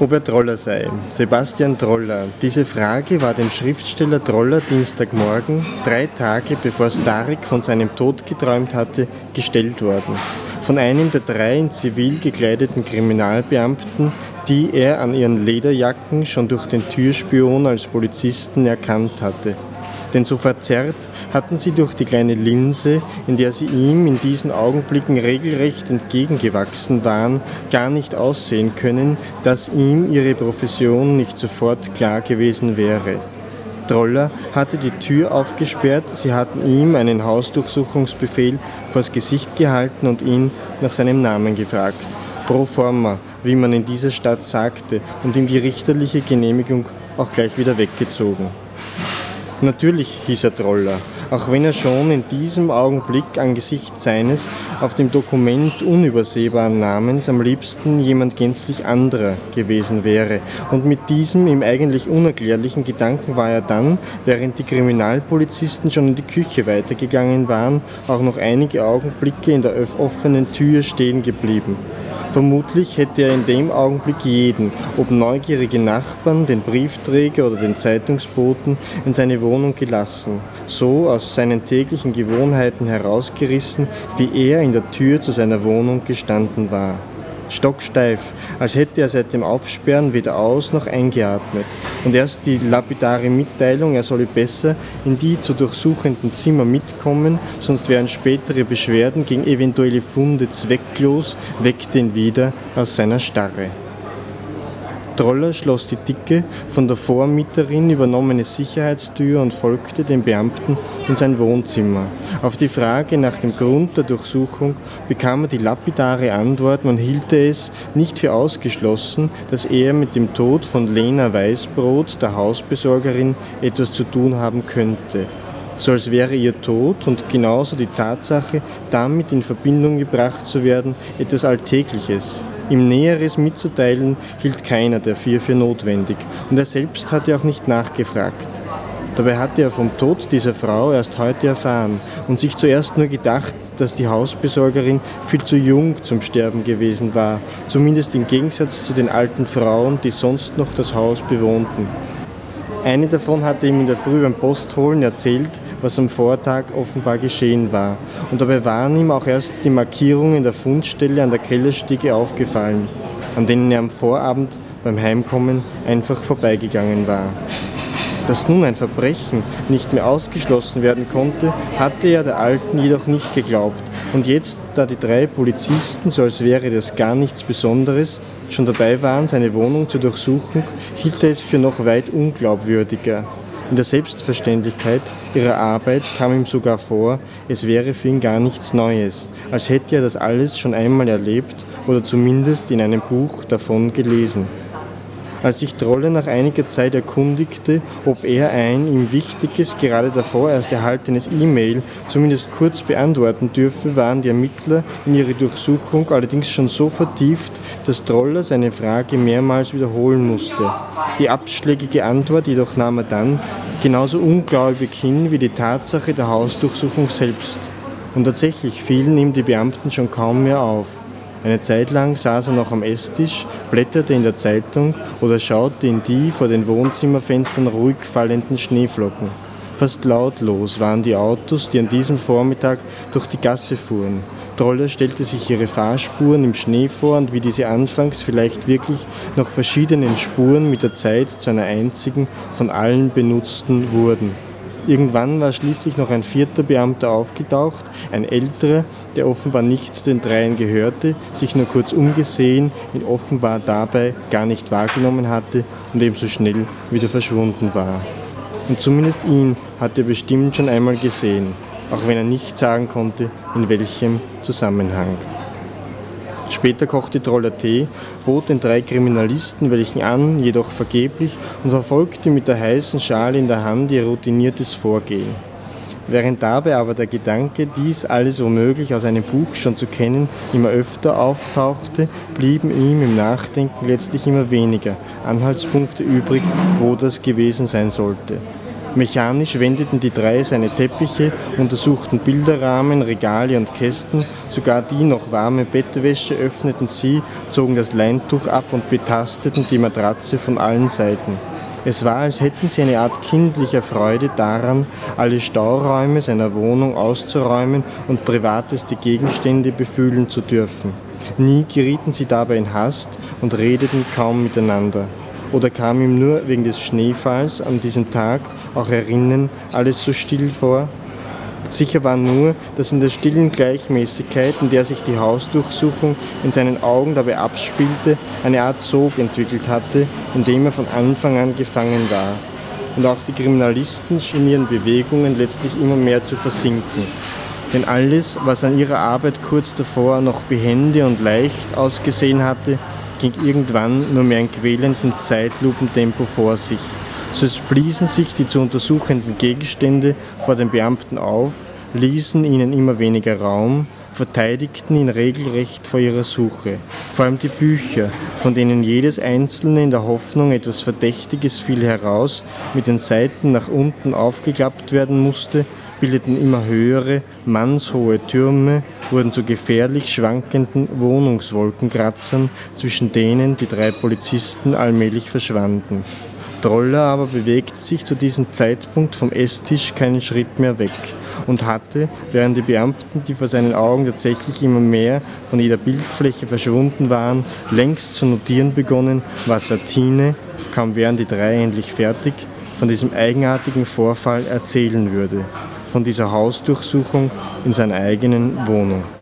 ob er Troller sei. Sebastian Troller. Diese Frage war dem Schriftsteller Troller Dienstagmorgen, drei Tage bevor Starik von seinem Tod geträumt hatte, gestellt worden. Von einem der drei in Zivil gekleideten Kriminalbeamten, die er an ihren Lederjacken schon durch den Türspion als Polizisten erkannt hatte denn so verzerrt hatten sie durch die kleine Linse, in der sie ihm in diesen Augenblicken regelrecht entgegengewachsen waren, gar nicht aussehen können, dass ihm ihre Profession nicht sofort klar gewesen wäre. Troller hatte die Tür aufgesperrt, sie hatten ihm einen Hausdurchsuchungsbefehl vors Gesicht gehalten und ihn nach seinem Namen gefragt. Pro forma, wie man in dieser Stadt sagte, und ihm die richterliche Genehmigung auch gleich wieder weggezogen. Natürlich hieß er Troller, auch wenn er schon in diesem Augenblick angesichts seines auf dem Dokument unübersehbaren Namens am liebsten jemand gänzlich anderer gewesen wäre. Und mit diesem ihm eigentlich unerklärlichen Gedanken war er dann, während die Kriminalpolizisten schon in die Küche weitergegangen waren, auch noch einige Augenblicke in der offenen Tür stehen geblieben. Vermutlich hätte er in dem Augenblick jeden, ob neugierige Nachbarn, den Briefträger oder den Zeitungsboten, in seine Wohnung gelassen, so aus seinen täglichen Gewohnheiten herausgerissen, wie er in der Tür zu seiner Wohnung gestanden war stocksteif, als hätte er seit dem Aufsperren weder aus noch eingeatmet. Und erst die lapidare Mitteilung, er solle besser in die zu durchsuchenden Zimmer mitkommen, sonst wären spätere Beschwerden gegen eventuelle Funde zwecklos, weckte ihn wieder aus seiner Starre. Troller schloss die dicke, von der Vormieterin übernommene Sicherheitstür und folgte dem Beamten in sein Wohnzimmer. Auf die Frage nach dem Grund der Durchsuchung bekam er die lapidare Antwort, man hielte es nicht für ausgeschlossen, dass er mit dem Tod von Lena Weißbrot, der Hausbesorgerin, etwas zu tun haben könnte so als wäre ihr Tod und genauso die Tatsache, damit in Verbindung gebracht zu werden, etwas Alltägliches. Ihm Näheres mitzuteilen hielt keiner der vier für notwendig und er selbst hatte auch nicht nachgefragt. Dabei hatte er vom Tod dieser Frau erst heute erfahren und sich zuerst nur gedacht, dass die Hausbesorgerin viel zu jung zum Sterben gewesen war, zumindest im Gegensatz zu den alten Frauen, die sonst noch das Haus bewohnten. Eine davon hatte ihm in der Früh beim Postholen erzählt, was am Vortag offenbar geschehen war. Und dabei waren ihm auch erst die Markierungen der Fundstelle an der Kellerstiege aufgefallen, an denen er am Vorabend beim Heimkommen einfach vorbeigegangen war. Dass nun ein Verbrechen nicht mehr ausgeschlossen werden konnte, hatte er der Alten jedoch nicht geglaubt. Und jetzt, da die drei Polizisten, so als wäre das gar nichts Besonderes, schon dabei waren, seine Wohnung zu durchsuchen, hielt er es für noch weit unglaubwürdiger. In der Selbstverständlichkeit ihrer Arbeit kam ihm sogar vor, es wäre für ihn gar nichts Neues, als hätte er das alles schon einmal erlebt oder zumindest in einem Buch davon gelesen. Als sich Trolle nach einiger Zeit erkundigte, ob er ein ihm wichtiges, gerade davor erst erhaltenes E-Mail zumindest kurz beantworten dürfe, waren die Ermittler in ihre Durchsuchung allerdings schon so vertieft, dass Troller seine Frage mehrmals wiederholen musste. Die abschlägige Antwort jedoch nahm er dann genauso ungläubig hin wie die Tatsache der Hausdurchsuchung selbst. Und tatsächlich fielen ihm die Beamten schon kaum mehr auf. Eine Zeit lang saß er noch am Esstisch, blätterte in der Zeitung oder schaute in die vor den Wohnzimmerfenstern ruhig fallenden Schneeflocken. Fast lautlos waren die Autos, die an diesem Vormittag durch die Gasse fuhren. Troller stellte sich ihre Fahrspuren im Schnee vor und wie diese anfangs vielleicht wirklich noch verschiedenen Spuren mit der Zeit zu einer einzigen von allen benutzten wurden. Irgendwann war schließlich noch ein vierter Beamter aufgetaucht, ein älterer, der offenbar nicht zu den dreien gehörte, sich nur kurz umgesehen, ihn offenbar dabei gar nicht wahrgenommen hatte und ebenso schnell wieder verschwunden war. Und zumindest ihn hat er bestimmt schon einmal gesehen, auch wenn er nicht sagen konnte, in welchem Zusammenhang. Später kochte Troller Tee, bot den drei Kriminalisten welchen an, jedoch vergeblich, und verfolgte mit der heißen Schale in der Hand ihr routiniertes Vorgehen. Während dabei aber der Gedanke, dies alles womöglich aus einem Buch schon zu kennen, immer öfter auftauchte, blieben ihm im Nachdenken letztlich immer weniger Anhaltspunkte übrig, wo das gewesen sein sollte. Mechanisch wendeten die drei seine Teppiche, untersuchten Bilderrahmen, Regale und Kästen, sogar die noch warme Bettwäsche öffneten sie, zogen das Leintuch ab und betasteten die Matratze von allen Seiten. Es war, als hätten sie eine Art kindlicher Freude daran, alle Stauräume seiner Wohnung auszuräumen und privateste Gegenstände befühlen zu dürfen. Nie gerieten sie dabei in Hast und redeten kaum miteinander. Oder kam ihm nur wegen des Schneefalls an diesem Tag, auch erinnern, alles so still vor? Sicher war nur, dass in der stillen Gleichmäßigkeit, in der sich die Hausdurchsuchung in seinen Augen dabei abspielte, eine Art Sog entwickelt hatte, in dem er von Anfang an gefangen war. Und auch die Kriminalisten schienen ihren Bewegungen letztlich immer mehr zu versinken. Denn alles, was an ihrer Arbeit kurz davor noch behende und leicht ausgesehen hatte, ging irgendwann nur mehr in quälendem Zeitlupentempo vor sich. So bliesen sich die zu untersuchenden Gegenstände vor den Beamten auf, ließen ihnen immer weniger Raum, verteidigten ihn regelrecht vor ihrer Suche. Vor allem die Bücher, von denen jedes einzelne in der Hoffnung etwas Verdächtiges fiel heraus, mit den Seiten nach unten aufgeklappt werden musste, bildeten immer höhere, mannshohe Türme, wurden zu gefährlich schwankenden Wohnungswolkenkratzern, zwischen denen die drei Polizisten allmählich verschwanden. Droller aber bewegte sich zu diesem Zeitpunkt vom Esstisch keinen Schritt mehr weg und hatte, während die Beamten, die vor seinen Augen tatsächlich immer mehr von jeder Bildfläche verschwunden waren, längst zu notieren begonnen, was Satine, kaum wären die drei endlich fertig, von diesem eigenartigen Vorfall erzählen würde, von dieser Hausdurchsuchung in seiner eigenen Wohnung.